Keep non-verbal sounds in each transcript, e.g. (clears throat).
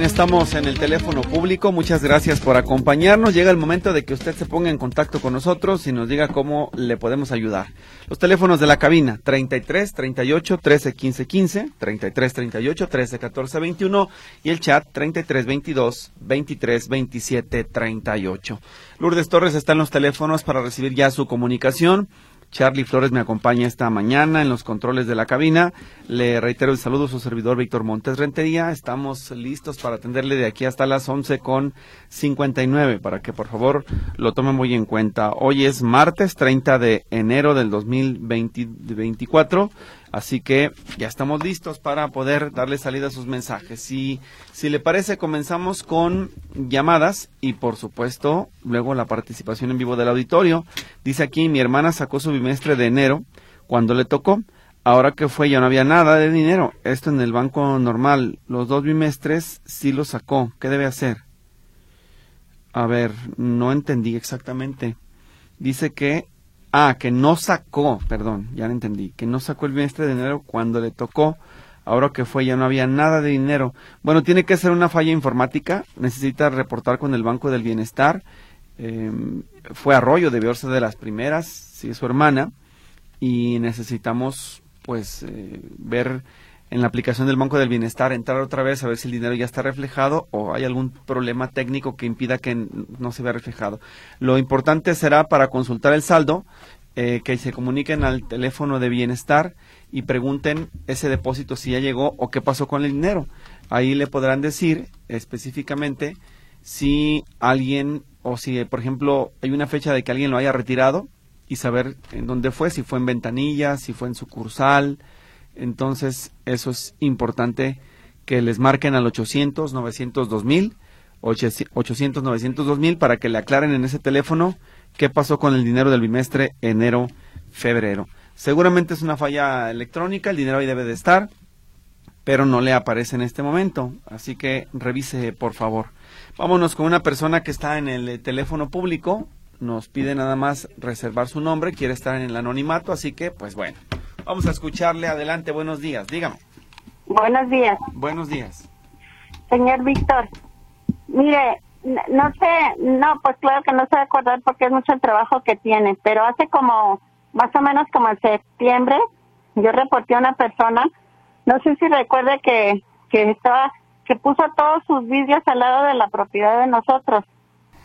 Bien, estamos en el teléfono público. Muchas gracias por acompañarnos. Llega el momento de que usted se ponga en contacto con nosotros y nos diga cómo le podemos ayudar. Los teléfonos de la cabina 33 38 13 15 15, 33 38 13 14 21 y el chat 33 22 23 27 38. Lourdes Torres está en los teléfonos para recibir ya su comunicación. Charlie Flores me acompaña esta mañana en los controles de la cabina. Le reitero el saludo a su servidor Víctor Montes Rentería. Estamos listos para atenderle de aquí hasta las once con 59 para que por favor lo tome muy en cuenta. Hoy es martes 30 de enero del 2024. Así que ya estamos listos para poder darle salida a sus mensajes. Y si le parece, comenzamos con llamadas y por supuesto luego la participación en vivo del auditorio. Dice aquí, mi hermana sacó su bimestre de enero cuando le tocó. Ahora que fue ya no había nada de dinero. Esto en el banco normal. Los dos bimestres sí lo sacó. ¿Qué debe hacer? A ver, no entendí exactamente. Dice que Ah, que no sacó, perdón, ya lo entendí, que no sacó el bimestre de enero cuando le tocó. Ahora que fue ya no había nada de dinero. Bueno, tiene que ser una falla informática. Necesita reportar con el Banco del Bienestar. Em, fue Arroyo, debió ser de las primeras, sí, es su hermana. Y necesitamos, pues, eh, ver en la aplicación del Banco del Bienestar, entrar otra vez a ver si el dinero ya está reflejado o hay algún problema técnico que impida que no se vea reflejado. Lo importante será para consultar el saldo eh, que se comuniquen al teléfono de bienestar y pregunten ese depósito si ya llegó o qué pasó con el dinero. Ahí le podrán decir específicamente si alguien o si, por ejemplo, hay una fecha de que alguien lo haya retirado y saber en dónde fue, si fue en ventanilla, si fue en sucursal, entonces, eso es importante que les marquen al 800 900 2000 800 900 2000 para que le aclaren en ese teléfono qué pasó con el dinero del bimestre enero febrero. Seguramente es una falla electrónica, el dinero ahí debe de estar, pero no le aparece en este momento, así que revise por favor. Vámonos con una persona que está en el teléfono público, nos pide nada más reservar su nombre, quiere estar en el anonimato, así que pues bueno. Vamos a escucharle. Adelante, buenos días. Dígame. Buenos días. Buenos días. Señor Víctor, mire, no sé, no, pues claro que no se va a acordar porque es mucho el trabajo que tiene, pero hace como, más o menos como en septiembre, yo reporté a una persona, no sé si recuerde que, que estaba, que puso todos sus vídeos al lado de la propiedad de nosotros.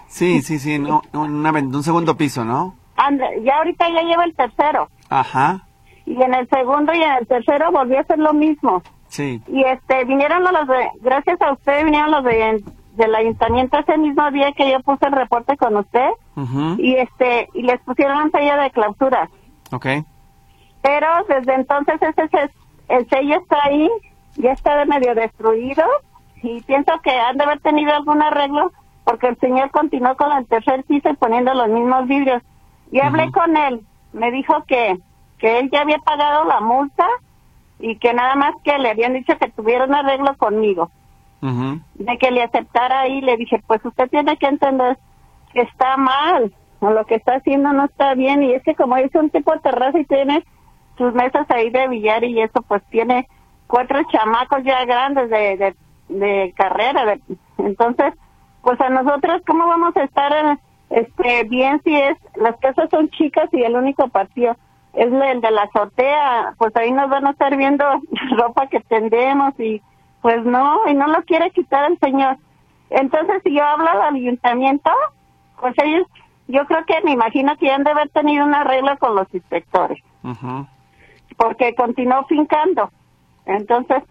Sí, sí, sí, no, un segundo piso, ¿no? Ande, ya ahorita ya lleva el tercero. Ajá y en el segundo y en el tercero volvió a hacer lo mismo. Sí. Y este, vinieron los de, gracias a usted vinieron los de, del ayuntamiento ese mismo día que yo puse el reporte con usted. Y este, y les pusieron un sello de clausura. Ok. Pero desde entonces ese, el sello está ahí, ya está de medio destruido y pienso que han de haber tenido algún arreglo porque el señor continuó con el tercer piso y poniendo los mismos vidrios. Y hablé con él, me dijo que que él ya había pagado la multa y que nada más que le habían dicho que tuviera un arreglo conmigo. De que le aceptara ahí, le dije, pues usted tiene que entender que está mal, o lo que está haciendo no está bien, y es que como es un tipo de terraza y tiene sus mesas ahí de billar y eso, pues tiene cuatro chamacos ya grandes de, de, carrera, de, entonces, pues a nosotros, ¿cómo vamos a estar este, bien si es, las casas son chicas y el único patio es el de la azotea, pues ahí nos van a estar viendo (laughs) ropa que tendemos y pues no, y no lo quiere quitar el señor. Entonces, si yo hablo al ayuntamiento, pues ellos, yo creo que me imagino que han de haber tenido una regla con los inspectores, porque continuó fincando. Entonces,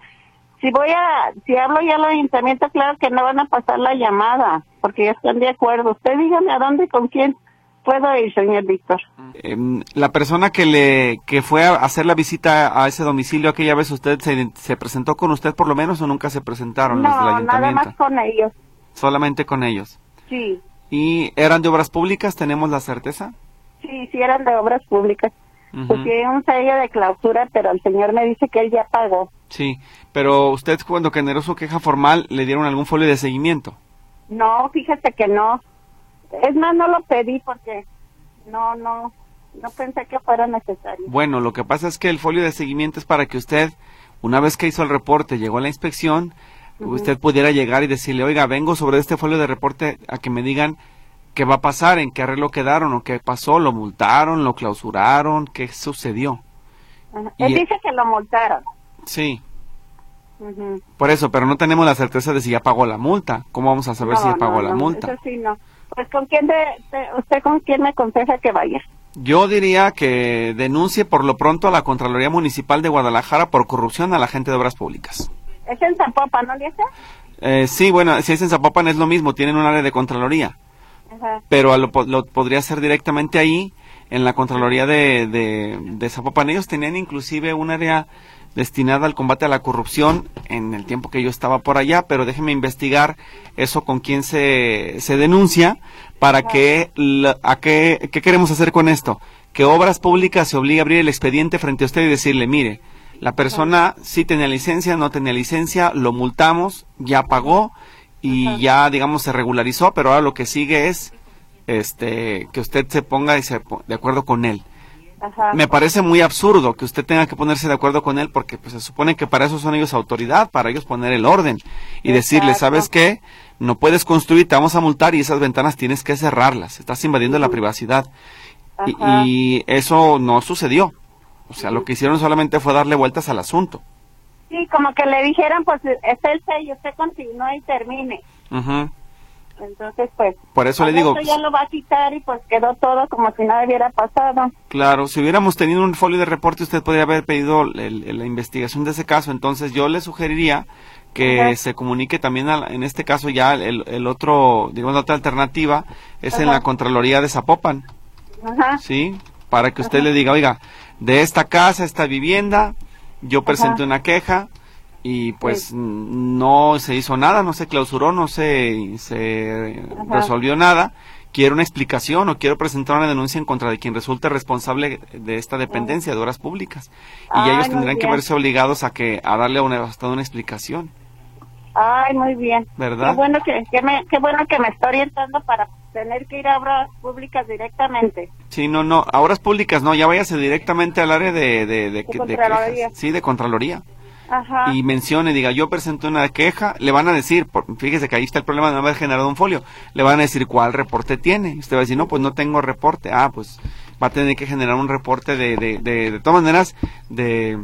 si voy a, si hablo ya al ayuntamiento, claro que no van a pasar la llamada, porque ya están de acuerdo. Usted dígame a dónde, con quién puedo ir, señor Víctor. Em, la persona que le que fue a hacer la visita a ese domicilio aquella vez, ¿usted se, se presentó con usted por lo menos o nunca se presentaron los del No, nada ayuntamiento? más con ellos. Solamente con ellos. Sí, ¿Y eran de obras públicas? ¿Tenemos la certeza? sí, sí eran de obras públicas. Pues tiene un sello de clausura, pero el señor me dice que él ya pagó. Sí, pero usted cuando generó su queja formal, ¿le dieron algún folio de seguimiento? No, fíjate que no. Es más, no lo pedí porque no, no, no pensé que fuera necesario. Bueno, lo que pasa es que el folio de seguimiento es para que usted, una vez que hizo el reporte, llegó a la inspección, usted pudiera llegar y decirle, oiga, vengo sobre este folio de reporte a que me digan qué va a pasar, en qué arreglo quedaron o qué pasó, lo multaron, lo clausuraron, qué sucedió. Él dice que lo multaron. Sí, por eso, pero no tenemos la certeza de si ya pagó la multa. ¿Cómo vamos a saber si ya pagó no, la no, multa? Eso sí, no. Pues con quién de, de- usted con quién me aconseja que vaya. Yo diría que denuncie por lo pronto a la Contraloría Municipal de Guadalajara por corrupción a la gente de obras públicas. Es en Zapopan, ¿no, Liesa? Eh, sí, bueno, si es en Zapopan es lo mismo, tienen un área de Contraloría, Ajá. pero a lo, lo podría hacer directamente ahí, en la Contraloría de, de, de Zapopan. Ellos tenían inclusive un área destinada al combate a la corrupción en el tiempo que yo estaba por allá, pero déjeme investigar eso con quién se, se denuncia para que, la- a qué, qué queremos hacer con esto. Que Obras Públicas se obligue a abrir el expediente frente a usted y decirle, mire, la persona sí tenía licencia, no tenía licencia, lo multamos, ya pagó y ya, digamos, se regularizó, pero ahora lo que sigue es este que usted se ponga y se de acuerdo con él. Ajá. Me parece muy absurdo que usted tenga que ponerse de acuerdo con él porque pues, se supone que para eso son ellos autoridad, para ellos poner el orden y decirle. ¿sabes qué? No puedes construir, te vamos a multar y esas ventanas tienes que cerrarlas, estás invadiendo la privacidad. Y, eso no sucedió. O sea, lo que hicieron solamente fue darle vueltas al asunto. Sí, como que le dijeran, pues es el sello, usted continúe y termine. Entonces, pues. Por eso le digo, ya pues- lo va a quitar y pues quedó todo como si nada hubiera pasado. Claro, si hubiéramos tenido un folio de reporte, usted podría haber pedido el- el- la investigación de ese caso. Entonces, yo le sugeriría que Ajá. se comunique también, a en este caso, ya el, el otro, digamos, la otra alternativa es en la Contraloría de Zapopan, Ajá. ¿sí? Para que usted le diga, oiga, de esta casa, esta vivienda, yo presenté una queja y pues Sí. n- no se hizo nada, no se clausuró, no se, se Ajá. resolvió nada. Quiero una explicación o quiero presentar una denuncia en contra de quien resulte responsable de esta dependencia de obras públicas. Y Ay, ellos tendrán que verse obligados a que a darle una, hasta una explicación. Ay, muy bien. ¿Verdad? Qué bueno que, que me, qué bueno que me está orientando para tener que ir a obras públicas directamente. Sí, no, no, a obras públicas no, ya váyase directamente al área de, de, de, de Contraloría. quejas. Sí, de Contraloría. Ajá. y mencione, diga, yo presenté una queja, le van a decir, por- fíjese que ahí está el problema de no haber generado un folio, le van a decir cuál reporte tiene. Usted va a decir, no, pues no tengo reporte. Ah, pues va a tener que generar un reporte de, de, de, de todas maneras, de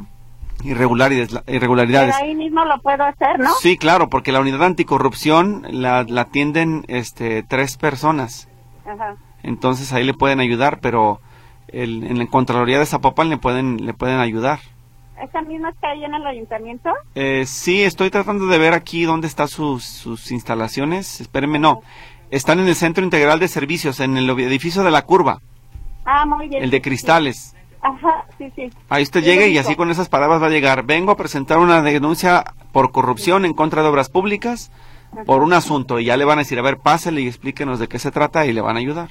irregularidades. Pero irregularidades. ahí mismo lo puedo hacer, ¿no? Sí, claro, porque la unidad anticorrupción la, la atienden este, tres personas. Ajá. Entonces ahí le pueden ayudar, pero el, en la Contraloría de Zapopan le pueden, le pueden ayudar. ¿Esa misma está ahí en el ayuntamiento? Eh, sí, estoy tratando de ver aquí dónde están sus, sus instalaciones. Espérenme, no. Están en el Centro Integral de Servicios, en el edificio de la curva, Ah, muy bien. el de cristales. Ajá, sí, sí. Ahí usted Sí, llegue y así con esas palabras va a llegar. Vengo a presentar una denuncia por corrupción en contra de obras públicas por un asunto. Y ya le van a decir, a ver, pásele y explíquenos de qué se trata y le van a ayudar.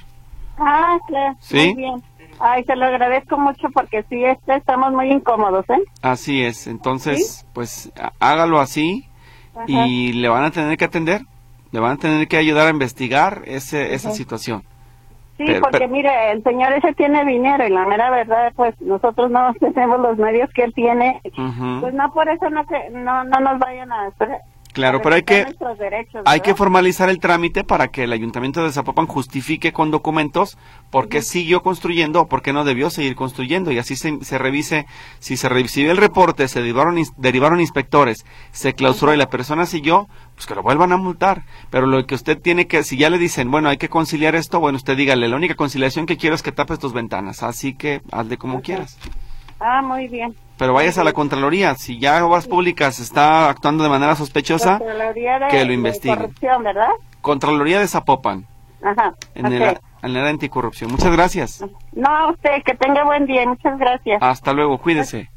Ah, claro. ¿Sí? Muy bien. Ay, se lo agradezco mucho porque sí, este, estamos muy incómodos, ¿eh? Así es. Entonces, pues há- hágalo así Ajá. y le van a tener que atender. Le van a tener que ayudar a investigar ese, esa situación. Sí, Pero- porque pero- mire, el señor ese tiene dinero y la mera verdad, pues nosotros no (laughs) tenemos los medios que él tiene. Pues no, por eso no, que, no, no nos vayan a... Claro, pero hay que, derechos, hay que formalizar el trámite para que el Ayuntamiento de Zapopan justifique con documentos por qué siguió construyendo o por qué no debió seguir construyendo y así se, se revise si se recibió el reporte, se derivaron, derivaron inspectores, se clausuró y la persona siguió, pues que lo vuelvan a multar. Pero lo que usted tiene que, si ya le dicen, bueno, hay que conciliar esto, bueno, usted dígale, la única conciliación que quiero es que tapes tus ventanas, así que hazle como quieras. Ah, muy bien. Pero vayas a la Contraloría, si ya Obras Públicas está actuando de manera sospechosa, de, que lo de investigue. corrupción, ¿verdad? Contraloría de Zapopan. Ajá. En el, en la anticorrupción. Muchas gracias. No, a usted, que tenga buen día. Muchas gracias. Hasta luego, cuídese.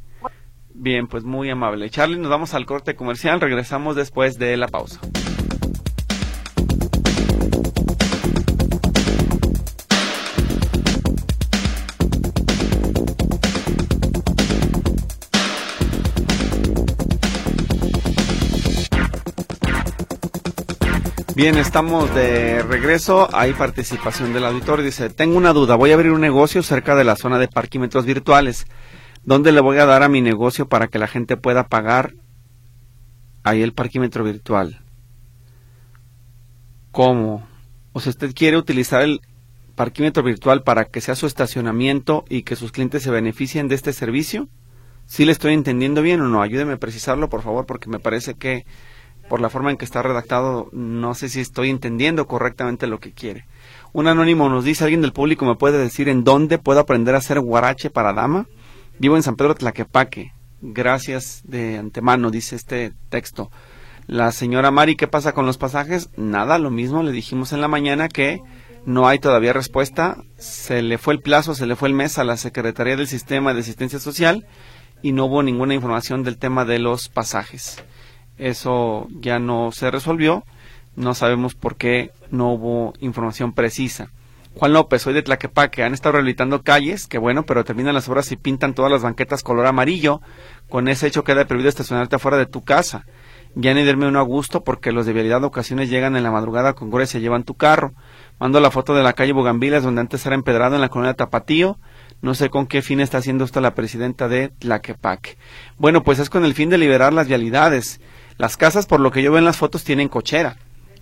Bien, pues muy amable. Charlie, nos vamos al corte comercial. Regresamos después de la pausa. Bien, estamos de regreso. Hay participación del auditor. Dice, tengo una duda. Voy a abrir un negocio cerca de la zona de parquímetros virtuales. ¿Dónde le voy a dar a mi negocio para que la gente pueda pagar ahí el parquímetro virtual? ¿Cómo? O sea, usted quiere utilizar el parquímetro virtual para que sea su estacionamiento y que sus clientes se beneficien de este servicio? ¿Sí le estoy entendiendo bien o no? Ayúdeme a precisarlo, por favor, porque me parece que por la forma en que está redactado, no sé si estoy entendiendo correctamente lo que quiere. Un anónimo nos dice, ¿alguien del público me puede decir en dónde puedo aprender a hacer guarache para dama? Vivo en San Pedro Tlaquepaque. Gracias de antemano, dice este texto. La señora Mari, ¿qué pasa con los pasajes? Nada, lo mismo, le dijimos en la mañana que no hay todavía respuesta. Se le fue el plazo, se le fue el mes a la Secretaría del Sistema de Asistencia Social y no hubo ninguna información del tema de los pasajes eso ya no se resolvió. No sabemos por qué no hubo información precisa. Juan López, soy de Tlaquepaque. Han estado rehabilitando calles, que bueno, pero terminan las obras y pintan todas las banquetas color amarillo. Con ese hecho queda prohibido estacionarte afuera de tu casa. Ya ni darme uno a gusto porque los de vialidad ocasiones llegan en la madrugada con grúa y se llevan tu carro. Mando la foto de la calle Bugambilas donde antes era empedrado en la colonia Tapatío. No sé con qué fin está haciendo esto la presidenta de Tlaquepaque. Bueno, pues es con el fin de liberar las vialidades. Las casas, por lo que yo veo en las fotos, tienen cochera.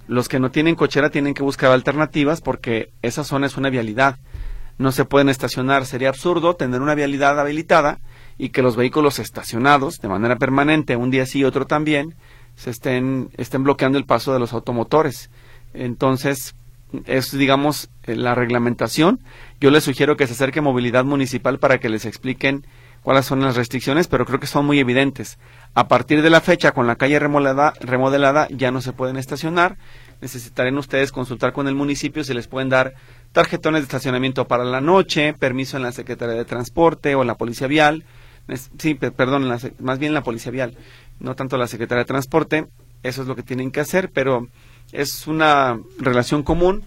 Los que no tienen cochera tienen que buscar alternativas porque esa zona es una vialidad. No se pueden estacionar. Sería absurdo tener una vialidad habilitada y que los vehículos estacionados de manera permanente, un día sí y otro también, se estén, estén bloqueando el paso de los automotores. Entonces, es, digamos, la reglamentación. Yo les sugiero que se acerque movilidad municipal para que les expliquen cuáles son las restricciones, pero creo que son muy evidentes. A partir de la fecha, con la calle remodelada, remodelada ya no se pueden estacionar. Necesitarán ustedes consultar con el municipio si les pueden dar tarjetones de estacionamiento para la noche, permiso en la Secretaría de Transporte o la Policía Vial. Sí, perdón, más bien la Policía Vial, no tanto la Secretaría de Transporte. Eso es lo que tienen que hacer, pero es una relación común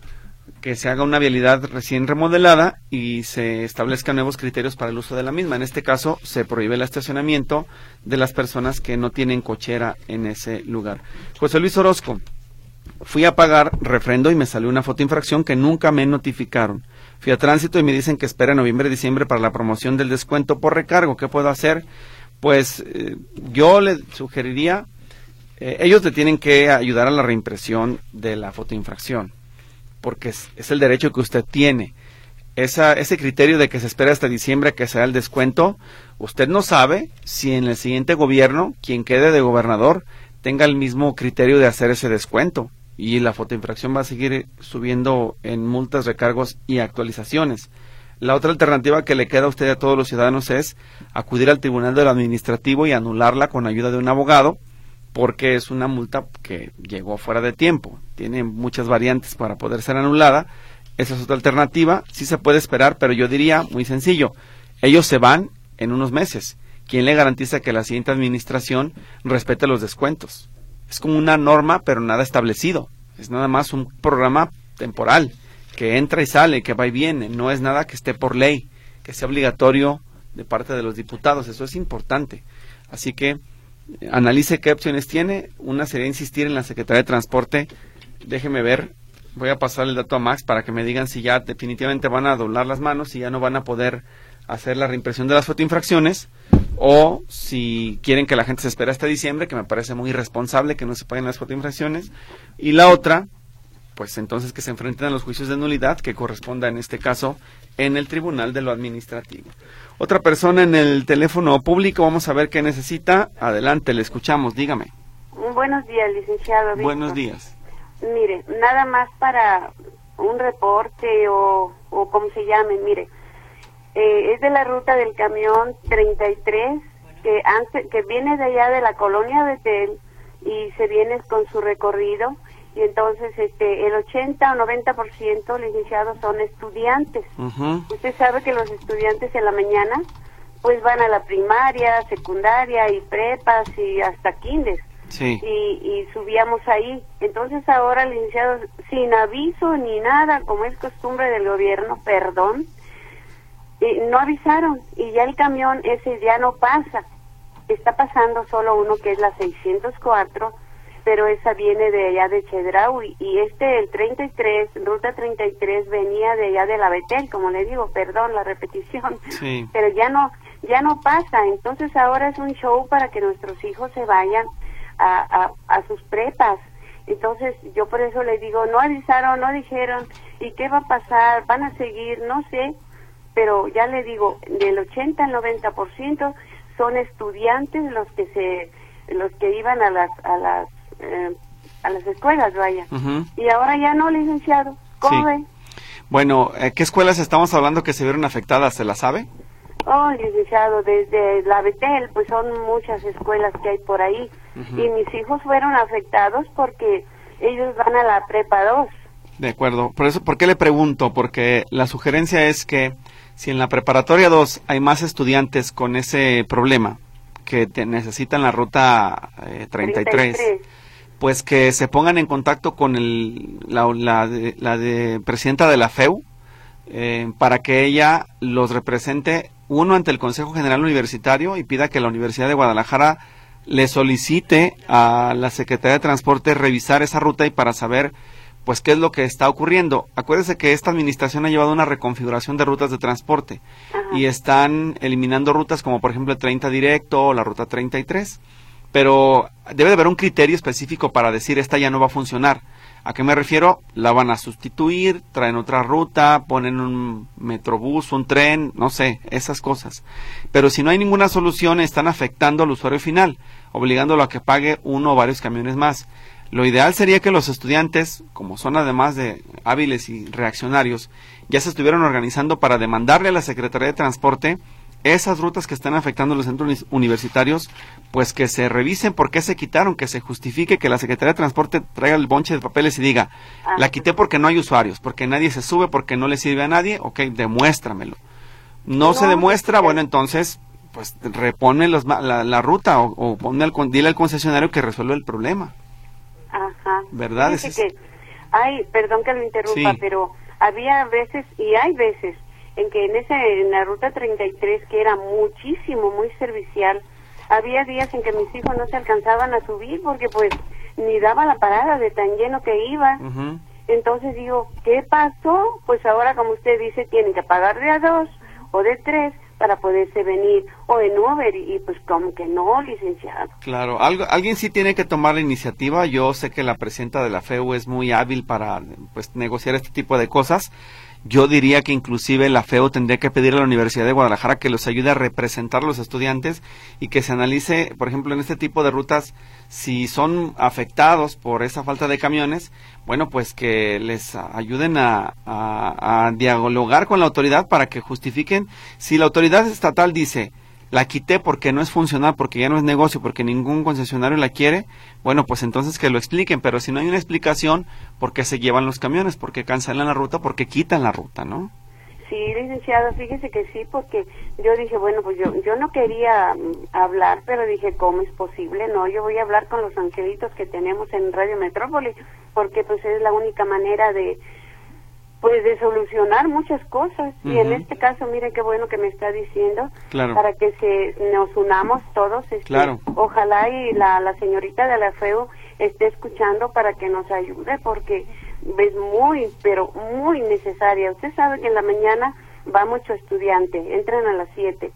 que se haga una vialidad recién remodelada y se establezcan nuevos criterios para el uso de la misma. En este caso, se prohíbe el estacionamiento de las personas que no tienen cochera en ese lugar. José Luis Orozco, fui a pagar refrendo y me salió una foto infracción que nunca me notificaron. Fui a tránsito y me dicen que espera noviembre, diciembre para la promoción del descuento por recargo. ¿Qué puedo hacer? Pues eh, yo le sugeriría, eh, ellos le tienen que ayudar a la reimpresión de la fotoinfracción porque es, el derecho que usted tiene. Esa, ese criterio de que se espera hasta diciembre que sea el descuento, usted no sabe si en el siguiente gobierno, quien quede de gobernador, tenga el mismo criterio de hacer ese descuento. Y la fotoinfracción va a seguir subiendo en multas, recargos y actualizaciones. La otra alternativa que le queda a usted y a todos los ciudadanos es acudir al Tribunal de lo Administrativo y anularla con ayuda de un abogado porque es una multa que llegó fuera de tiempo. Tiene muchas variantes para poder ser anulada. Esa es otra alternativa. Sí se puede esperar, pero yo diría muy sencillo. Ellos se van en unos meses. ¿Quién le garantiza que la siguiente administración respete los descuentos? Es como una norma, pero nada establecido. Es nada más un programa temporal que entra y sale, que va y viene. No es nada que esté por ley, que sea obligatorio de parte de los diputados. Eso es importante. Así que analice qué opciones tiene. Una sería insistir en la Secretaría de Transporte. Déjeme ver, voy a pasar el dato a Max para que me digan si ya definitivamente van a doblar las manos y ya no van a poder hacer la reimpresión de las fotoinfracciones o si quieren que la gente se espere hasta diciembre, que me parece muy irresponsable que no se paguen las fotoinfracciones. Y la otra, pues entonces que se enfrenten a los juicios de nulidad que corresponda en este caso en el Tribunal de lo Administrativo. Otra persona en el teléfono público, vamos a ver qué necesita. Adelante, le escuchamos, dígame. Buenos días, licenciado. Buenos días. Mire, nada más para un reporte o, o como se llame, mire, eh, es de la ruta del camión 33 que antes que viene de allá de la colonia Betel y se viene con su recorrido y entonces este el 80 o 90% licenciados son estudiantes. Usted sabe que los estudiantes en la mañana pues van a la primaria, secundaria y prepas y hasta kinder Sí. y, y subíamos ahí. Entonces ahora, licenciados, sin aviso ni nada, como es costumbre del gobierno, perdón, eh, no avisaron y ya el camión ese ya no pasa. Está pasando solo uno que es la 604, pero esa viene de allá de Chedraui y este, el 33, ruta 33, venía de allá de la Betel, como le digo, perdón la repetición Sí. (laughs) pero ya no ya no pasa. Entonces ahora es un show para que nuestros hijos se vayan a, a, a sus prepas. Entonces yo por eso le digo no avisaron no dijeron y qué va a pasar van a seguir no sé pero ya le digo del 80 al 90 por ciento son estudiantes los que se los que iban a las a las eh, a las escuelas vaya y ahora ya no licenciado cómo Sí. Bueno, ¿eh, ¿qué escuelas estamos hablando que se vieron afectadas? ¿Se la sabe? Oh, licenciado, desde la Betel, pues son muchas escuelas que hay por ahí. Y mis hijos fueron afectados porque ellos van a la prepa 2. De acuerdo. Por eso, ¿por qué le pregunto? Porque la sugerencia es que si en la preparatoria 2 hay más estudiantes con ese problema que te necesitan la ruta eh, 33, pues que se pongan en contacto con el, la, la de, la de presidenta de la FEU eh, para que ella los represente uno ante el Consejo General Universitario y pida que la Universidad de Guadalajara le solicite a la Secretaría de Transporte revisar esa ruta y para saber pues qué es lo que está ocurriendo. Acuérdese que esta administración ha llevado una reconfiguración de rutas de transporte Ajá. y están eliminando rutas como por ejemplo el 30 directo o la ruta 33 pero debe de haber un criterio específico para decir esta ya no va a funcionar. ¿A qué me refiero? La van a sustituir, traen otra ruta, ponen un metrobús, un tren, no sé, esas cosas. Pero si no hay ninguna solución, están afectando al usuario final, obligándolo a que pague uno o varios camiones más. Lo ideal sería que los estudiantes, como son además de hábiles y reaccionarios, ya se estuvieran organizando para demandarle a la Secretaría de Transporte esas rutas que están afectando los centros uni- universitarios, pues que se revisen por qué se quitaron, que se justifique que la Secretaría de Transporte traiga el bonche de papeles y diga, Ah. la quité porque no hay usuarios, porque nadie se sube, porque no le sirve a nadie, ok, demuéstramelo. No, se demuestra, bueno, entonces, pues repone los la, la ruta o, o ponle al, dile al concesionario que resuelva el problema. Ajá. ¿Verdad? Es- que, ay, perdón que lo interrumpa, Sí. pero había veces, y hay veces, en que en, ese, en la ruta 33, que era muchísimo, muy servicial, había días en que mis hijos no se alcanzaban a subir porque pues ni daba la parada de tan lleno que iba. Entonces digo, ¿qué pasó? Pues ahora, como usted dice, tienen que pagar de a dos o de tres para poderse venir o en Uber y, y pues como que no, licenciado. Claro, algo, alguien sí tiene que tomar la iniciativa. Yo sé que la presidenta de la FEU es muy hábil para pues, negociar este tipo de cosas. Yo diría que inclusive la FEU tendría que pedir a la Universidad de Guadalajara que los ayude a representar a los estudiantes y que se analice, por ejemplo, en este tipo de rutas, si son afectados por esa falta de camiones, bueno, pues que les ayuden a, a, a dialogar con la autoridad para que justifiquen. Si la autoridad estatal dice, la quité porque no es funcional, porque ya no es negocio, porque ningún concesionario la quiere, bueno, pues entonces que lo expliquen, pero si no hay una explicación, ¿por qué se llevan los camiones? ¿Por qué cancelan la ruta? ¿Por qué quitan la ruta, no? Sí, licenciado, fíjese que sí, porque yo dije, bueno, pues yo, yo no quería mm, hablar, pero dije, ¿cómo es posible? No, yo voy a hablar con los angelitos que tenemos en Radio Metrópoli, porque pues es la única manera de, pues de solucionar muchas cosas. Y en este caso, mire qué bueno que me está diciendo, Claro. para que se nos unamos todos. este, Claro. Ojalá y la, la señorita de la FEU esté escuchando para que nos ayude, porque es muy, pero muy necesaria. Usted sabe que en la mañana va mucho estudiante, entran a las 7,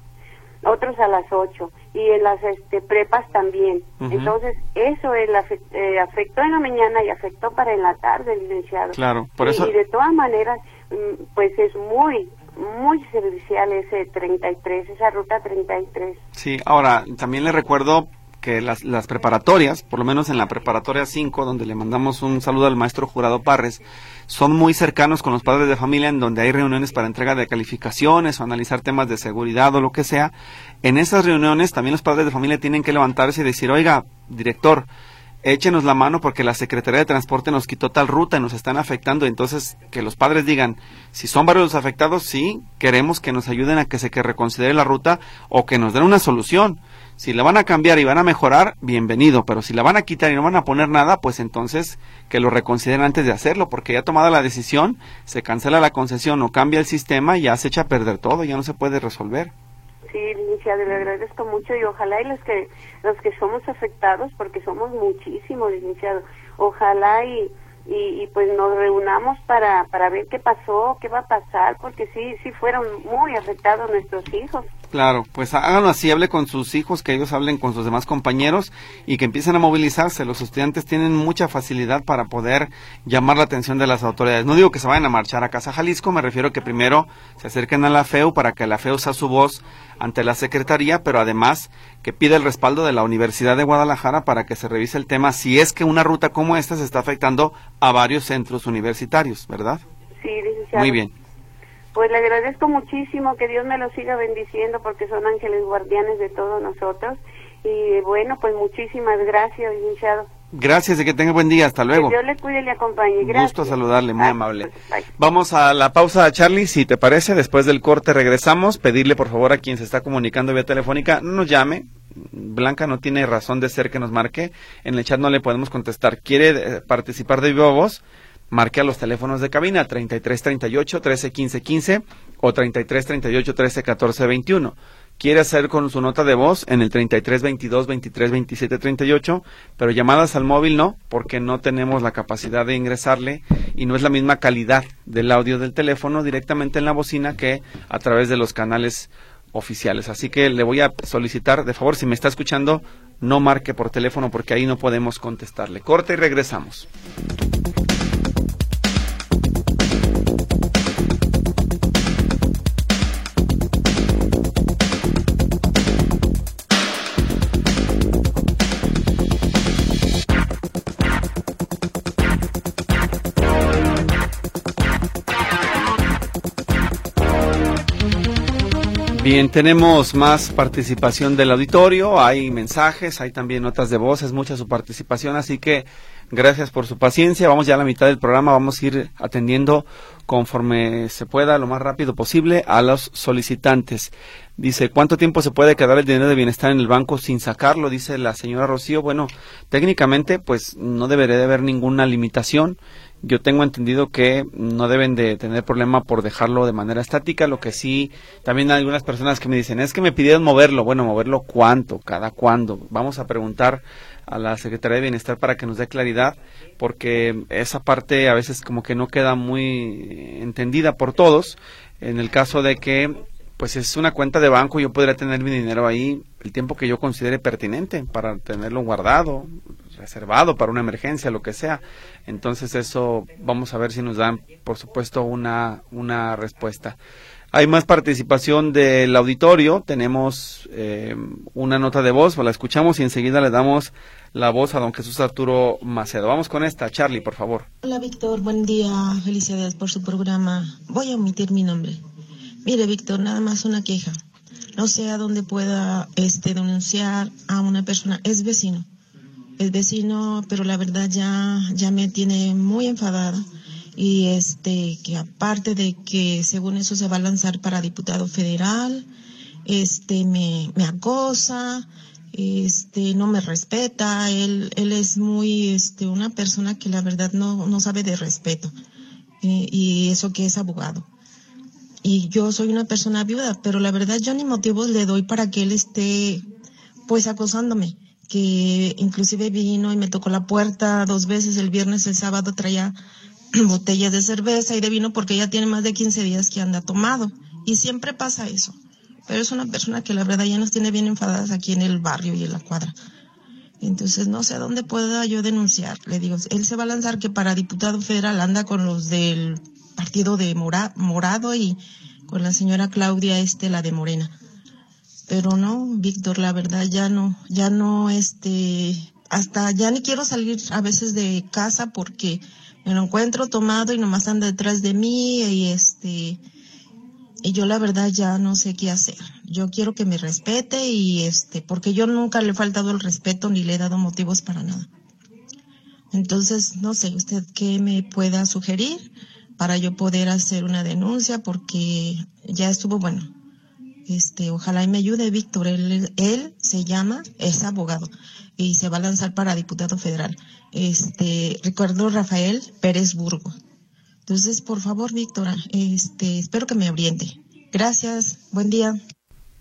otros a las 8 y en las este, prepas también. Ujú. Entonces, eso afe- eh, afectó en la mañana y afectó para en la tarde, licenciado. Claro, por Y- eso- Y de todas maneras, mm, pues es muy, muy servicial ese 33, esa ruta 33. Sí, ahora también le recuerdo que las, preparatorias, por lo menos en la preparatoria 5, donde le mandamos un saludo al maestro Jurado Parres, son muy cercanos con los padres de familia en donde hay reuniones para entrega de calificaciones o analizar temas de seguridad o lo que sea. En esas reuniones también los padres de familia tienen que levantarse y decir, oiga, director, échenos la mano porque la Secretaría de Transporte nos quitó tal ruta y nos están afectando. Entonces, que los padres digan, si son varios los afectados, sí, queremos que nos ayuden a que se que reconsidere la ruta o que nos den una solución. Si la van a cambiar y van a mejorar, bienvenido, pero si la van a quitar y no van a poner nada, pues entonces que lo reconsideren antes de hacerlo, porque ya tomada la decisión, se cancela la concesión o cambia el sistema y ya se echa a perder todo, ya no se puede resolver. Sí, licenciado, le agradezco mucho y ojalá y los que los que somos afectados, porque somos muchísimos, licenciado, ojalá y, y, y, pues nos reunamos para, para ver qué pasó, qué va a pasar, porque sí, sí fueron muy afectados nuestros hijos. Claro, pues háganlo así, hable con sus hijos, que ellos hablen con sus demás compañeros y que empiecen a movilizarse. Los estudiantes tienen mucha facilidad para poder llamar la atención de las autoridades. No digo que se vayan a marchar a Casa Jalisco, me refiero que primero se acerquen a la FEU para que la FEU sea su voz ante la Secretaría, pero además que pida el respaldo de la Universidad de Guadalajara para que se revise el tema si es que una ruta como esta se está afectando a varios centros universitarios, ¿verdad? Sí, licenciado. Muy bien. Pues le agradezco muchísimo que Dios me lo siga bendiciendo porque son ángeles guardianes de todos nosotros. Y bueno, pues muchísimas gracias, licenciado. Gracias y que tenga buen día. Hasta luego. Que Dios le cuide y le acompañe. Gracias. Gusto saludarle, muy amable. bye. Vamos a la pausa, Charlie, si te parece. Después del corte regresamos. Pedirle, por favor, a quien se está comunicando vía telefónica, no nos llame. Blanca no tiene razón de ser que nos marque. En el chat no le podemos contestar. ¿Quiere eh, participar de viva voz? Marque a los teléfonos de cabina 33 38 13 15 15 o 33 38 13 14 21. Quiere hacer con su nota de voz en el 33 22 23 27 38, pero llamadas al móvil no, porque no tenemos la capacidad de ingresarle y no es la misma calidad del audio del teléfono directamente en la bocina que a través de los canales oficiales. Así que le voy a solicitar, de favor, si me está escuchando, no marque por teléfono porque ahí no podemos contestarle. Corte y regresamos. Bien, tenemos más participación del auditorio, hay mensajes, hay también notas de voz, es mucha su participación, así que gracias por su paciencia. Vamos ya a la mitad del programa, vamos a ir atendiendo conforme se pueda, lo más rápido posible, a los solicitantes. Dice, ¿cuánto tiempo se puede quedar el dinero de bienestar en el banco sin sacarlo? Dice la señora Rocío. Bueno, técnicamente, pues no debería de haber ninguna limitación. Yo tengo entendido que no deben de tener problema por dejarlo de manera estática, lo que sí, también hay algunas personas que me dicen, es que me pidieron moverlo, bueno, moverlo cuánto, cada cuándo. Vamos a preguntar a la Secretaría de Bienestar para que nos dé claridad, porque esa parte a veces como que no queda muy entendida por todos, en el caso de que pues es una cuenta de banco, yo podría tener mi dinero ahí el tiempo que yo considere pertinente para tenerlo guardado, reservado para una emergencia, lo que sea. Entonces eso vamos a ver si nos dan, por supuesto, una, una respuesta. Hay más participación del auditorio, tenemos eh, una nota de voz, la escuchamos y enseguida le damos la voz a don Jesús Arturo Macedo. Vamos con esta, Charlie, por favor. Hola Víctor, buen día, felicidades por su programa. Voy a omitir mi nombre. Mire Víctor, nada más una queja. No sé a dónde pueda este denunciar a una persona, es vecino. Es vecino, pero la verdad ya ya me tiene muy enfadada. Y este que aparte de que según eso se va a lanzar para diputado federal, este me me acosa, este no me respeta, él él es muy este una persona que la verdad no no sabe de respeto. Eh, y eso que es abogado. Y yo soy una persona viuda, pero la verdad yo ni motivos le doy para que él esté pues acosándome, que inclusive vino y me tocó la puerta dos veces el viernes, el sábado traía (clears throat) botellas de cerveza y de vino porque ya tiene más de 15 días que anda tomado y siempre pasa eso. Pero es una persona que la verdad ya nos tiene bien enfadadas aquí en el barrio y en la cuadra. Entonces no sé a dónde pueda yo denunciar. Le digo, él se va a lanzar que para diputado federal anda con los del partido de Mora, Morado y con la señora Claudia este, la de Morena. Pero no, Víctor, la verdad ya no, ya no, este, hasta ya ni quiero salir a veces de casa porque me lo encuentro tomado y nomás anda detrás de mí y este, y yo la verdad ya no sé qué hacer. Yo quiero que me respete y este, porque yo nunca le he faltado el respeto ni le he dado motivos para nada. Entonces, no sé, usted qué me pueda sugerir para yo poder hacer una denuncia porque ya estuvo bueno. Este, ojalá y me ayude Víctor, él, él se llama, es abogado y se va a lanzar para diputado federal. Este, recuerdo Rafael Pérez Burgo. Entonces, por favor, Víctor, este, espero que me oriente. Gracias, buen día.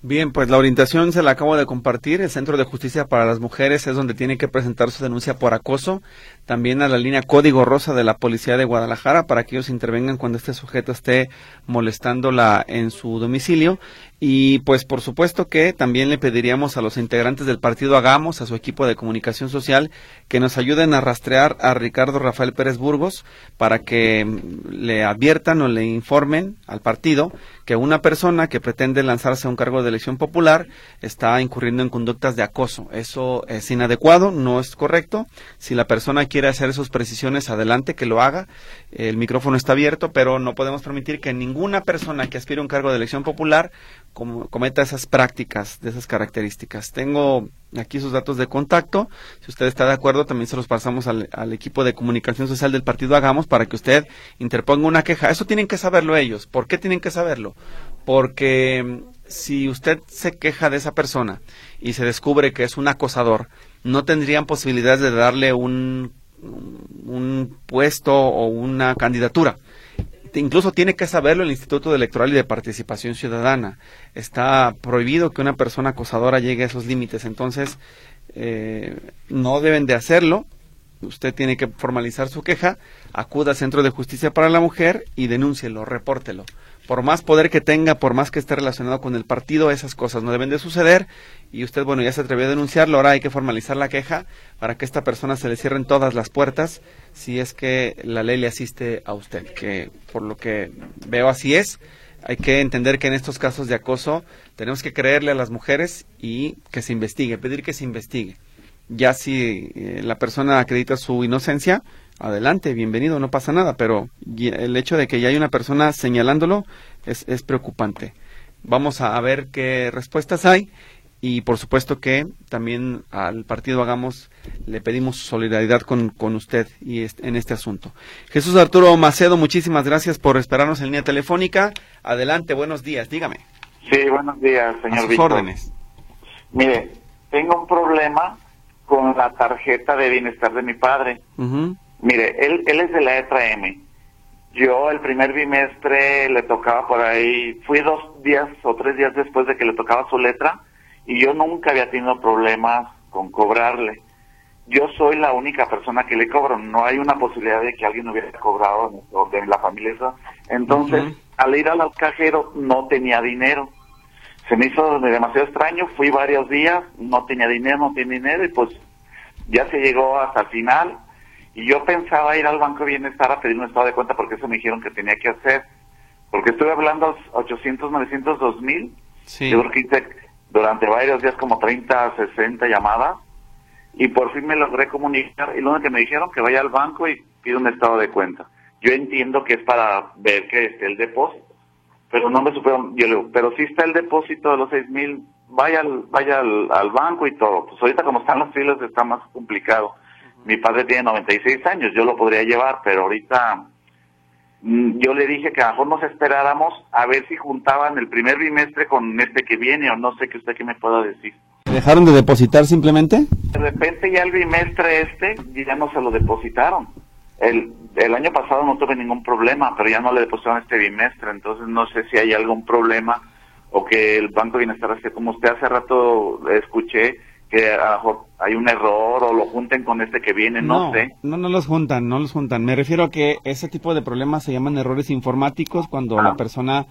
Bien, pues la orientación se la acabo de compartir. El Centro de Justicia para las Mujeres es donde tiene que presentar su denuncia por acoso. También a la línea Código Rosa de la Policía de Guadalajara para que ellos intervengan cuando este sujeto esté molestándola en su domicilio. Y pues por supuesto que también le pediríamos a los integrantes del partido Hagamos, a su equipo de comunicación social, que nos ayuden a rastrear a Ricardo Rafael Pérez Burgos para que mm, le adviertan o le informen al partido que una persona que pretende lanzarse a un cargo de elección popular está incurriendo en conductas de acoso. Eso es inadecuado, no es correcto. Si la persona quiere hacer esas precisiones, adelante, que lo haga. El micrófono está abierto, pero no podemos permitir que ninguna persona que aspire a un cargo de elección popular cometa esas prácticas de esas características. Tengo aquí sus datos de contacto. Si usted está de acuerdo, también se los pasamos al, equipo de comunicación social del partido Hagamos para que usted interponga una queja. Eso tienen que saberlo ellos. ¿Por qué tienen que saberlo? Porque mm, si usted se queja de esa persona y se descubre que es un acosador, no tendrían posibilidades de darle un, un puesto o una candidatura incluso tiene que saberlo el Instituto Electoral y de Participación Ciudadana. Está prohibido que una persona acosadora llegue a esos límites, entonces eh, no deben de hacerlo. Usted tiene que formalizar su queja, acuda al Centro de Justicia para la Mujer y denúncielo, repórtelo por más poder que tenga, por más que esté relacionado con el partido, esas cosas no deben de suceder. Y usted, bueno, ya se atrevió a denunciarlo, ahora hay que formalizar la queja para que a esta persona se le cierren todas las puertas si es que la ley le asiste a usted, que por lo que veo así es. Hay que entender que en estos casos de acoso tenemos que creerle a las mujeres y que se investigue, pedir que se investigue. Ya si eh, la persona acredita su inocencia, adelante, bienvenido, no pasa nada, pero el hecho de que ya hay una persona señalándolo es, es preocupante. Vamos a, ver qué respuestas hay y por supuesto que también al partido Hagamos le pedimos solidaridad con, con usted y en este asunto. Jesús Arturo Macedo, muchísimas gracias por esperarnos en línea telefónica. Adelante, buenos días, dígame. Sí, buenos días, señor a sus órdenes. Mire, tengo un problema con la tarjeta de bienestar de mi padre. Mire, él, él es de la letra M. Yo el primer bimestre le tocaba por ahí, fui dos días o tres días después de que le tocaba su letra y yo nunca había tenido problemas con cobrarle. Yo soy la única persona que le cobro, no hay una posibilidad de que alguien hubiera cobrado de la familia. Entonces, al ir al cajero no tenía dinero. Se me hizo demasiado extraño, fui varios días, no tenía dinero, no tenía dinero y pues ya se llegó hasta el final y yo pensaba ir al Banco de Bienestar a pedir un estado de cuenta porque eso me dijeron que tenía que hacer. Porque estuve hablando 800, 900, 2000. Sí. Yo durante varios días como 30, 60 llamadas. Y por fin me logré comunicar. Y lo único que me dijeron que vaya al banco y pida un estado de cuenta. Yo entiendo que es para ver que esté el depósito. Pero no me supieron. Yo le digo, pero si está el depósito de los 6 mil, vaya, al, vaya al, al banco y todo. Pues ahorita como están las filas está más complicado mi padre tiene 96 años, yo lo podría llevar, pero ahorita mm, yo le dije que a lo mejor nos esperáramos a ver si juntaban el primer bimestre con este que viene o no sé qué usted qué me pueda decir. ¿Dejaron de depositar simplemente? De repente ya el bimestre este ya no se lo depositaron. El, el año pasado no tuve ningún problema, pero ya no le depositaron este bimestre, entonces no sé si hay algún problema o que el Banco de Bienestar, como usted hace rato escuché, que a lo mejor hay un error o lo junten con este que viene, no, sé. No, no los juntan, no los juntan. Me refiero a que ese tipo de problemas se llaman errores informáticos cuando la persona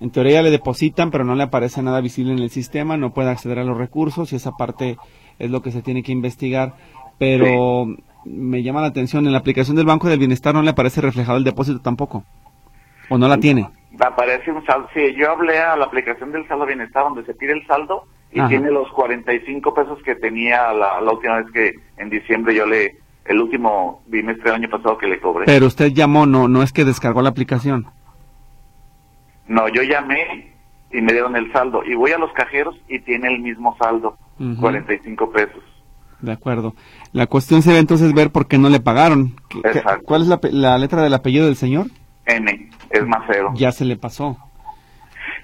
en teoría le depositan pero no le aparece nada visible en el sistema, no puede acceder a los recursos y esa parte es lo que se tiene que investigar. Pero me llama la atención, en la aplicación del Banco del Bienestar no le aparece reflejado el depósito tampoco. ¿O no la tiene? Aparece un saldo. Sí, yo hablé a la aplicación del saldo bienestar donde se pide el saldo y tiene los 45 pesos que tenía la, última vez que en diciembre yo le, el último bimestre del año pasado que le cobré. Pero usted llamó, no, no es que descargó la aplicación. No, yo llamé y me dieron el saldo y voy a los cajeros y tiene el mismo saldo, 45 pesos. De acuerdo. La cuestión sería entonces ver por qué no le pagaron. ¿Cuál es la, letra del apellido del señor? N, es Macero. Ya se le pasó.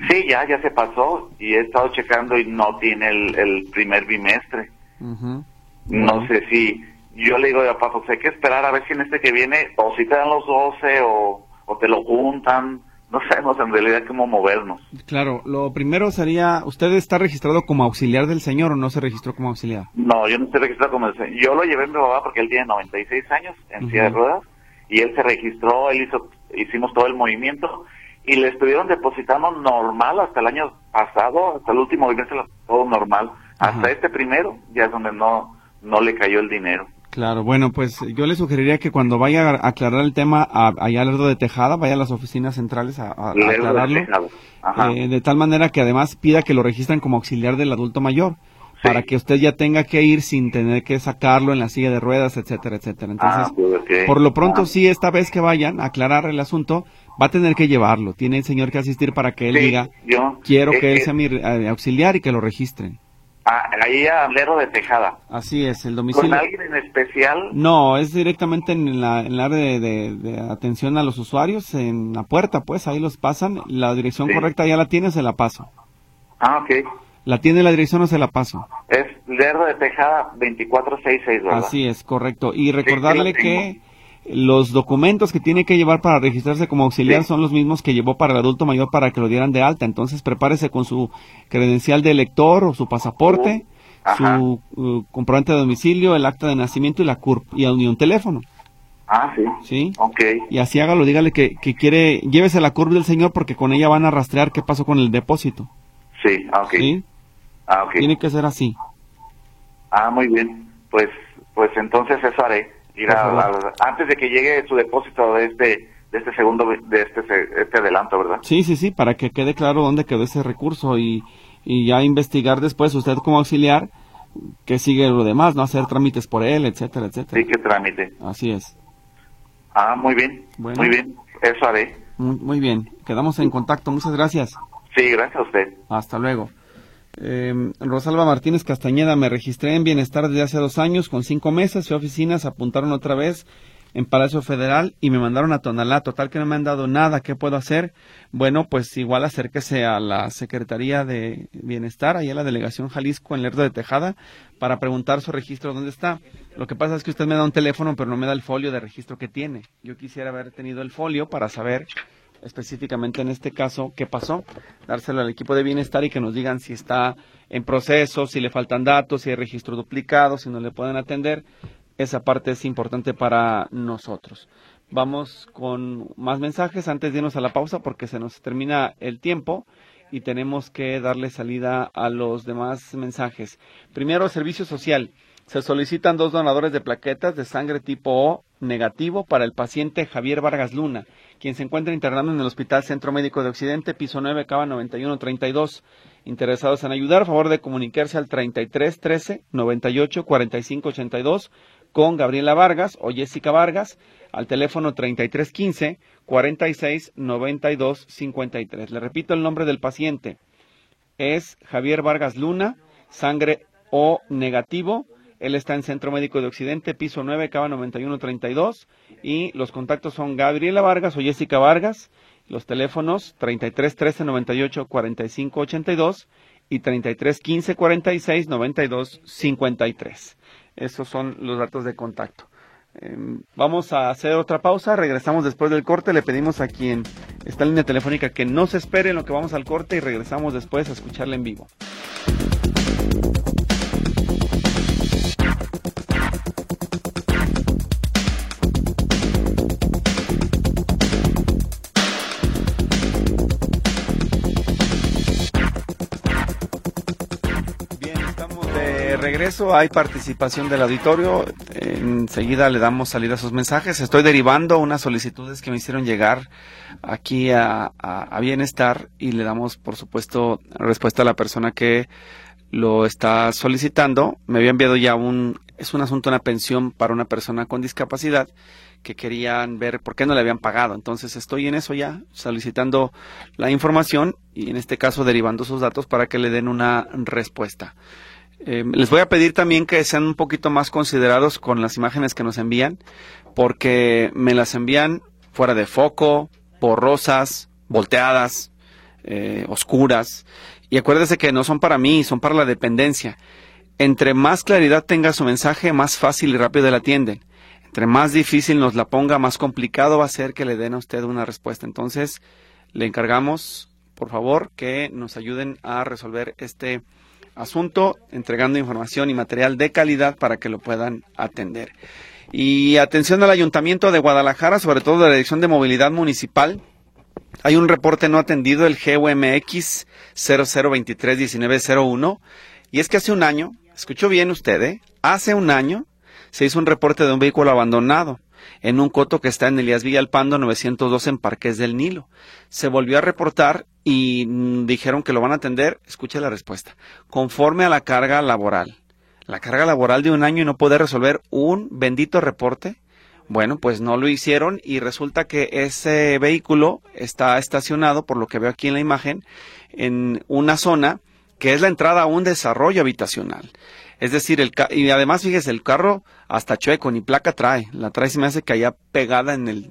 Sí, ya, ya se pasó y he estado checando y no tiene el, primer bimestre. No sé si, yo le digo de papá, pues hay que esperar a ver si en este que viene, o si te dan los 12 o, o te lo juntan no sabemos en realidad cómo movernos. Claro, lo primero sería, ¿usted está registrado como auxiliar del señor o no se registró como auxiliar? No, yo no estoy registrado como auxiliar. Yo lo llevé a mi papá porque él tiene 96 años en silla de ruedas y él se registró, él hizo, hicimos todo el movimiento y le estuvieron depositando normal hasta el año pasado, hasta el último bimestre todo normal, hasta este primero, ya es donde no, no le cayó el dinero. Claro, bueno, pues yo le sugeriría que cuando vaya a aclarar el tema allá al Lerdo de Tejada, vaya a las oficinas centrales a, aclararlo. De, eh, de tal manera que además pida que lo registren como auxiliar del adulto mayor. Para que usted ya tenga que ir sin tener que sacarlo en la silla de ruedas, etcétera, etcétera. Entonces, ah, pues, por lo pronto, ah. sí, esta vez que vayan a aclarar el asunto, va a tener que llevarlo. Tiene el señor que asistir para que él diga, yo, quiero que él sea mi eh, auxiliar y que lo registren. Ah, ahí a Lero de Tejada. Así es, el domicilio. ¿Con alguien en especial? No, es directamente en la, en área de, atención a los usuarios, en la puerta, pues, ahí los pasan. La dirección correcta ya la tiene, se la paso. Ah, ok. ¿La tiene la dirección o se la paso? Es Lerdo de Tejada 2466, ¿verdad? Así es, correcto. Y recordarle que los documentos que tiene que llevar para registrarse como auxiliar son los mismos que llevó para el adulto mayor para que lo dieran de alta. Entonces prepárese con su credencial de elector o su pasaporte, su uh, comprobante de domicilio, el acta de nacimiento y la CURP y, un teléfono. Ah, sí. Sí. Ok. Y así hágalo, dígale que, que quiere, llévese la CURP del señor porque con ella van a rastrear qué pasó con el depósito. Sí, ah, ok. ¿Sí? Ah. Tiene que ser así. Ah, muy bien. Pues, pues entonces eso haré antes de que llegue su depósito de este de este segundo de este este adelanto, ¿verdad? Sí, sí, sí, para que quede claro dónde quedó ese recurso y, y ya investigar después usted como auxiliar que sigue lo demás, no hacer trámites por él, etcétera, etcétera. Sí, que trámite. Así es. Ah, muy bien. Muy bien. Eso haré. Muy, muy bien. Quedamos en contacto. Muchas gracias. Sí, gracias a usted. Hasta luego. Eh, Rosalba Martínez Castañeda, me registré en Bienestar desde hace dos años con cinco meses, a oficinas, apuntaron otra vez en Palacio Federal y me mandaron a Tonalá, total que no me han dado nada, ¿qué puedo hacer? Bueno, pues igual acérquese a la Secretaría de Bienestar, ahí a la Delegación Jalisco en Lerdo de Tejada, para preguntar su registro dónde está. Lo que pasa es que usted me da un teléfono, pero no me da el folio de registro que tiene. Yo quisiera haber tenido el folio para saber específicamente en este caso, qué pasó, dárselo al equipo de bienestar y que nos digan si está en proceso, si le faltan datos, si hay registro duplicado, si no le pueden atender. Esa parte es importante para nosotros. Vamos con más mensajes antes de irnos a la pausa porque se nos termina el tiempo y tenemos que darle salida a los demás mensajes. Primero, servicio social. Se solicitan dos donadores de plaquetas de sangre tipo O negativo para el paciente Javier Vargas Luna, quien se encuentra internado en el Hospital Centro Médico de Occidente, piso 9, cava 9132. Interesados en ayudar, a favor de comunicarse al 33 13 98 45 82 con Gabriela Vargas o Jessica Vargas al teléfono 33 15 46 92 53. Le repito el nombre del paciente. Es Javier Vargas Luna, sangre O negativo él está en Centro Médico de Occidente, piso 9, cava 9132. Y los contactos son Gabriela Vargas o Jessica Vargas. Los teléfonos 33 13 98 45 82 y 33 15 46 92 53. Esos son los datos de contacto. Em, vamos a hacer otra pausa, regresamos después del corte, le pedimos a quien está en línea telefónica que no se espere en lo que vamos al corte y regresamos después a escucharla en vivo. Regreso hay participación del auditorio. Enseguida le damos salida a sus mensajes. Estoy derivando unas solicitudes que me hicieron llegar aquí a, Bienestar y le damos, por supuesto, respuesta a la persona que lo está solicitando. Me había enviado ya un, es un asunto, una pensión para una persona con discapacidad que querían ver por qué no le habían pagado. Entonces estoy en eso ya, solicitando la información y en este caso derivando sus datos para que le den una respuesta. Eh, les voy a pedir también que sean un poquito más considerados con las imágenes que nos envían, porque me las envían fuera de foco, borrosas, volteadas, eh, oscuras. Y acuérdese que no son para mí, son para la dependencia. Entre más claridad tenga su mensaje, más fácil y rápido la atienden. Entre más difícil nos la ponga, más complicado va a ser que le den a usted una respuesta. Entonces, le encargamos, por favor, que nos ayuden a resolver este asunto, entregando información y material de calidad para que lo puedan atender. Y atención al Ayuntamiento de Guadalajara, sobre todo de la Dirección de Movilidad Municipal. Hay un reporte no atendido, el GUMX 00231901, y es que hace un año, escuchó bien usted, ¿eh? hace un año se hizo un reporte de un vehículo abandonado en un coto que está en Elías Villalpando 902 en Parques del Nilo. Se volvió a reportar y mm, dijeron que lo van a atender. Escuche la respuesta. Conforme a la carga laboral. La carga laboral de un año y no poder resolver un bendito reporte. Bueno, pues no lo hicieron y resulta que ese vehículo está estacionado, por lo que veo aquí en la imagen, en una zona que es la entrada a un desarrollo habitacional. Es decir, el y además fíjese, el carro hasta chueco, ni placa trae. La trae se me hace que haya pegada en el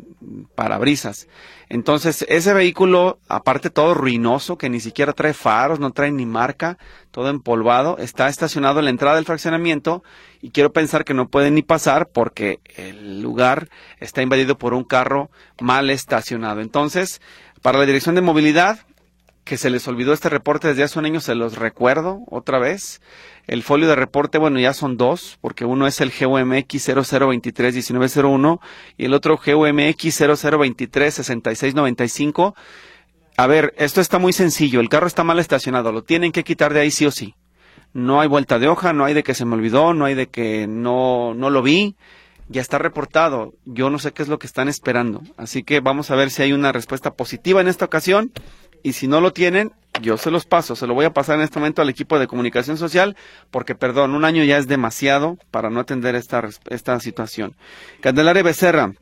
parabrisas. Entonces, ese vehículo, aparte todo ruinoso, que ni siquiera trae faros, no trae ni marca, todo empolvado, está estacionado en la entrada del fraccionamiento y quiero pensar que no puede ni pasar porque el lugar está invadido por un carro mal estacionado. Entonces, para la dirección de movilidad, que se les olvidó este reporte desde hace un año, se los recuerdo otra vez. El folio de reporte, bueno, ya son dos, porque uno es el GUMX 0023-1901 y el otro GUMX 0023-6695. A ver, esto está muy sencillo. El carro está mal estacionado, lo tienen que quitar de ahí sí o sí. No hay vuelta de hoja, no hay de que se me olvidó, no hay de que no, no lo vi. Ya está reportado. Yo no sé qué es lo que están esperando. Así que vamos a ver si hay una respuesta positiva en esta ocasión y si no lo tienen, yo se los paso, se lo voy a pasar en este momento al equipo de comunicación social, porque perdón, un año ya es demasiado para no atender esta, esta situación. Candelaria Becerra,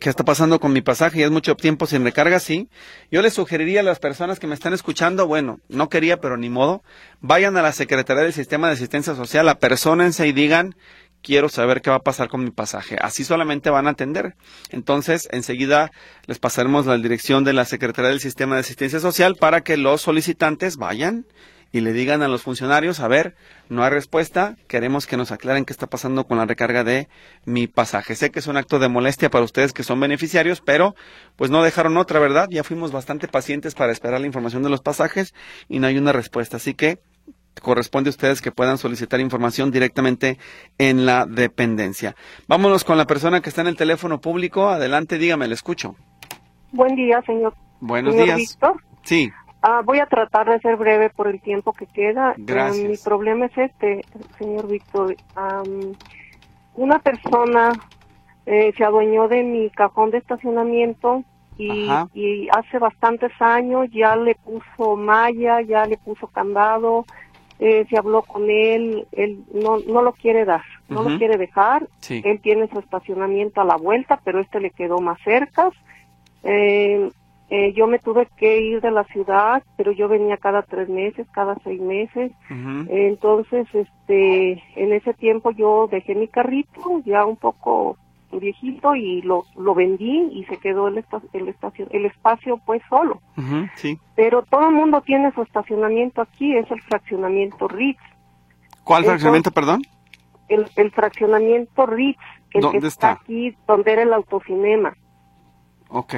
¿qué está pasando con mi pasaje? Y es mucho tiempo sin recarga, sí. Yo les sugeriría a las personas que me están escuchando, bueno, no quería, pero ni modo, vayan a la Secretaría del Sistema de Asistencia Social, apersónense y digan quiero saber qué va a pasar con mi pasaje. Así solamente van a atender. Entonces, enseguida les pasaremos la dirección de la Secretaría del Sistema de Asistencia Social para que los solicitantes vayan y le digan a los funcionarios, a ver, no hay respuesta, queremos que nos aclaren qué está pasando con la recarga de mi pasaje. Sé que es un acto de molestia para ustedes que son beneficiarios, pero pues no dejaron otra, ¿verdad? Ya fuimos bastante pacientes para esperar la información de los pasajes y no hay una respuesta. Así que corresponde a ustedes que puedan solicitar información directamente en la dependencia. Vámonos con la persona que está en el teléfono público. Adelante, dígame, le escucho. Buen día, señor. Buenos días. Víctor. Sí. Ah, voy a tratar de ser breve por el tiempo que queda. Gracias. mi problema es este, señor Víctor. una persona eh, se adueñó de mi cajón de estacionamiento y, y, hace bastantes años ya le puso malla, ya le puso candado, eh, se habló con él, él no, no lo quiere dar, no lo quiere dejar, él tiene su estacionamiento a la vuelta, pero este le quedó más cerca. Eh, eh, yo me tuve que ir de la ciudad, pero yo venía cada tres meses, cada seis meses. entonces, este, en ese tiempo yo dejé mi carrito, ya un poco viejito y lo, lo vendí y se quedó el, el, estacio, el espacio pues solo. sí. Pero todo el mundo tiene su estacionamiento aquí, es el fraccionamiento Ritz. ¿Cuál fraccionamiento, perdón? El, el fraccionamiento Ritz, el ¿Dónde que está? aquí, donde era el autocinema. Ok.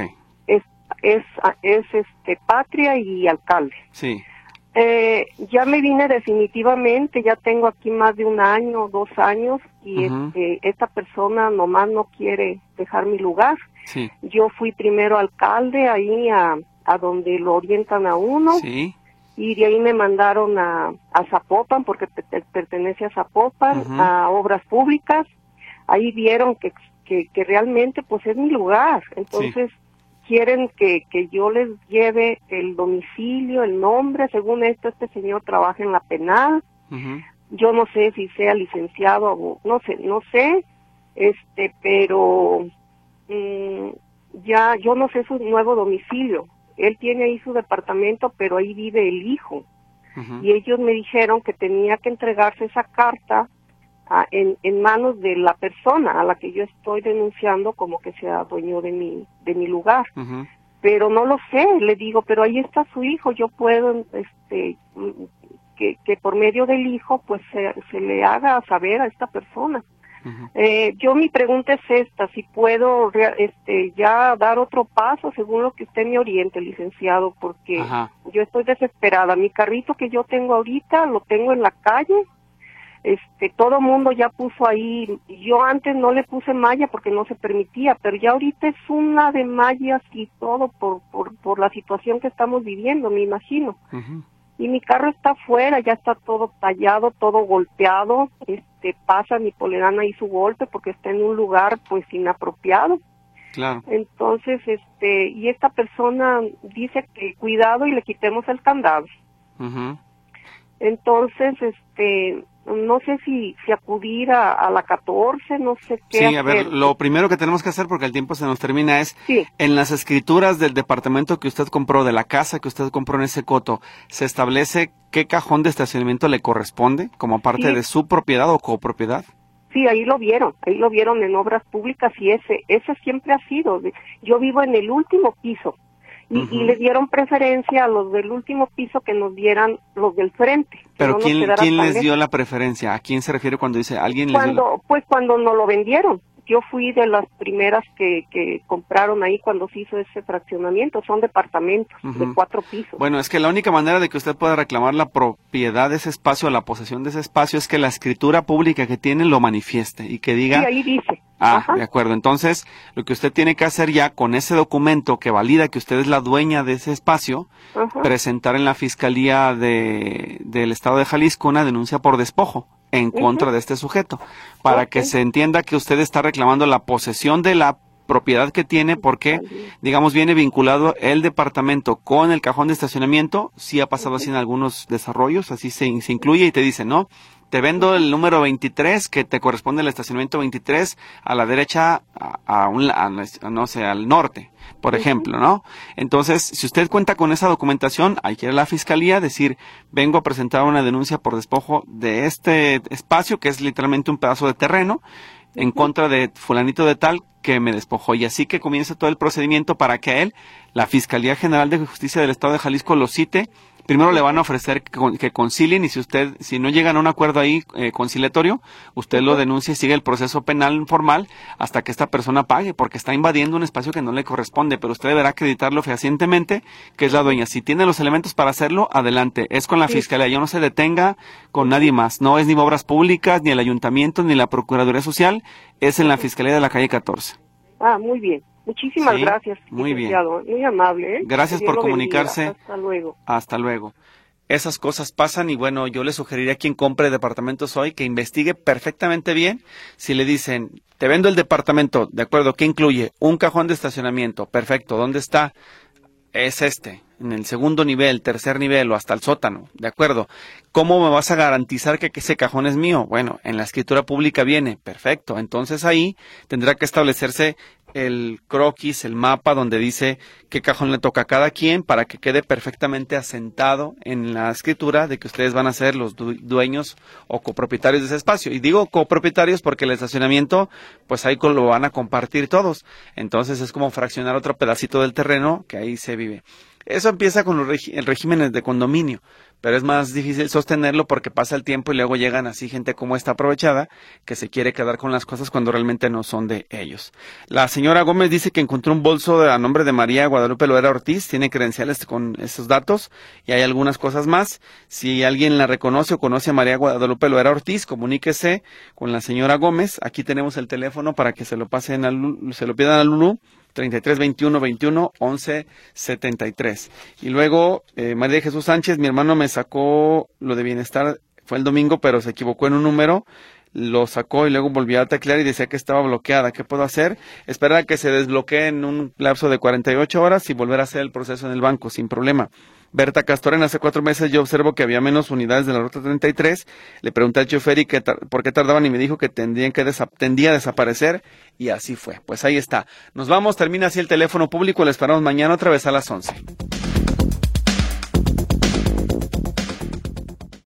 Es, es, es este, Patria y Alcalde. Sí. Eh, ya me vine definitivamente, ya tengo aquí más de un año, dos años, y este, esta persona nomás no quiere dejar mi lugar. Yo fui primero alcalde ahí a, a donde lo orientan a uno. Y de ahí me mandaron a, a Zapopan, porque pertenece a Zapopan, a obras públicas. Ahí vieron que, que, que, realmente pues es mi lugar. Entonces, quieren que, que yo les lleve el domicilio, el nombre, según esto este señor trabaja en la penal, yo no sé si sea licenciado o no sé, no sé, este, pero mm, ya yo no sé su nuevo domicilio, él tiene ahí su departamento, pero ahí vive el hijo. y ellos me dijeron que tenía que entregarse esa carta en, en manos de la persona a la que yo estoy denunciando como que sea dueño de mi, de mi lugar. Pero no lo sé, le digo, pero ahí está su hijo, yo puedo, este, que, que por medio del hijo, pues se, se le haga saber a esta persona. Eh, yo mi pregunta es esta, si puedo este, ya dar otro paso según lo que usted me oriente, licenciado, porque yo estoy desesperada. Mi carrito que yo tengo ahorita lo tengo en la calle, este todo mundo ya puso ahí yo antes no le puse malla porque no se permitía pero ya ahorita es una de mallas y todo por por, por la situación que estamos viviendo me imagino. Y mi carro está afuera ya está todo tallado todo golpeado este pasa mi polerana ahí su golpe porque está en un lugar pues inapropiado. Claro. Entonces este y esta persona dice que cuidado y le quitemos el candado. Entonces este no sé si, si acudir a, la 14, no sé qué. Sí, a ver, lo primero que tenemos que hacer, porque el tiempo se nos termina, es en las escrituras del departamento que usted compró, de la casa que usted compró en ese coto, ¿se establece qué cajón de estacionamiento le corresponde como parte de su propiedad o copropiedad? Sí, ahí lo vieron, ahí lo vieron en obras públicas y ese, ese siempre ha sido. Yo vivo en el último piso, y, le dieron preferencia a los del último piso que nos dieran los del frente. Pero ¿quién, ¿quién les dio la preferencia? ¿A quién se refiere cuando dice alguien cuando, Pues cuando nos lo vendieron yo fui de las primeras que, que compraron ahí cuando se hizo ese fraccionamiento. Son departamentos de cuatro pisos. Bueno, es que la única manera de que usted pueda reclamar la propiedad de ese espacio, la posesión de ese espacio, es que la escritura pública que tiene lo manifieste y que diga... Sí, ahí dice. Ah, de acuerdo. Entonces, lo que usted tiene que hacer ya con ese documento que valida que usted es la dueña de ese espacio, presentar en la Fiscalía de, del Estado de Jalisco una denuncia por despojo en contra de este sujeto, para que se entienda que usted está reclamando la posesión de la propiedad que tiene porque, digamos, viene vinculado el departamento con el cajón de estacionamiento, sí ha pasado así en algunos desarrollos, así se, se incluye y te dice, no, te vendo el número 23 que te corresponde el estacionamiento 23 a la derecha a, un no sé al norte por ejemplo no entonces si usted cuenta con esa documentación hay que ir a la fiscalía decir vengo a presentar una denuncia por despojo de este espacio que es literalmente un pedazo de terreno en contra de fulanito de tal que me despojó. Y así que comienza todo el procedimiento para que él, la Fiscalía General de Justicia del Estado de Jalisco, lo cite primero le van a ofrecer que, concilien y si usted, si no llegan a un acuerdo ahí eh, conciliatorio, usted lo denuncia y sigue el proceso penal formal hasta que esta persona pague, porque está invadiendo un espacio que no le corresponde, pero usted deberá acreditarlo fehacientemente que es la dueña. Si tiene los elementos para hacerlo, adelante. Es con la fiscalía, yo no se detenga con nadie más. No es ni obras públicas, ni el ayuntamiento, ni la Procuraduría Social, es en la Fiscalía de la calle 14. Ah, muy bien. Muchísimas gracias. Muy bien. Muy amable. ¿eh? Gracias por comunicarse. Hasta luego. Hasta luego. Esas cosas pasan y bueno, yo le sugeriría a quien compre departamentos hoy que investigue perfectamente bien si le dicen, te vendo el departamento, de acuerdo, ¿qué incluye? Un cajón de estacionamiento, perfecto, ¿dónde está? Es este, en el segundo nivel, tercer nivel o hasta el sótano, ¿de acuerdo? ¿Cómo me vas a garantizar que ese cajón es mío? Bueno, en la escritura pública viene, perfecto. Entonces ahí tendrá que establecerse el croquis, el mapa donde dice qué cajón le toca a cada quien para que quede perfectamente asentado en la escritura de que ustedes van a ser los dueños o copropietarios de ese espacio. Y digo copropietarios porque el estacionamiento, pues ahí lo van a compartir todos. Entonces es como fraccionar otro pedacito del terreno que ahí se vive. Eso empieza con los regímenes de condominio pero es más difícil sostenerlo porque pasa el tiempo y luego llegan así gente como esta aprovechada que se quiere quedar con las cosas cuando realmente no son de ellos. La señora Gómez dice que encontró un bolso a nombre de María Guadalupe Loera Ortiz, tiene credenciales con esos datos y hay algunas cosas más. Si alguien la reconoce o conoce a María Guadalupe Loera Ortiz, comuníquese con la señora Gómez. Aquí tenemos el teléfono para que se lo pasen al, se lo pidan al Lulu 33 21 21 11 73. Y luego, eh, María Jesús Sánchez, mi hermano me sacó lo de bienestar, fue el domingo, pero se equivocó en un número, lo sacó y luego volvió a teclear y decía que estaba bloqueada. ¿Qué puedo hacer? Esperar a que se desbloquee en un lapso de 48 horas y volver a hacer el proceso en el banco sin problema. Berta Castorena, hace cuatro meses yo observo que había menos unidades de la ruta 33. Le pregunté al chofer y que por qué tardaban y me dijo que tendrían que tendía a desaparecer y así fue. Pues ahí está. Nos vamos, termina así el teléfono público. Le esperamos mañana otra vez a las 11.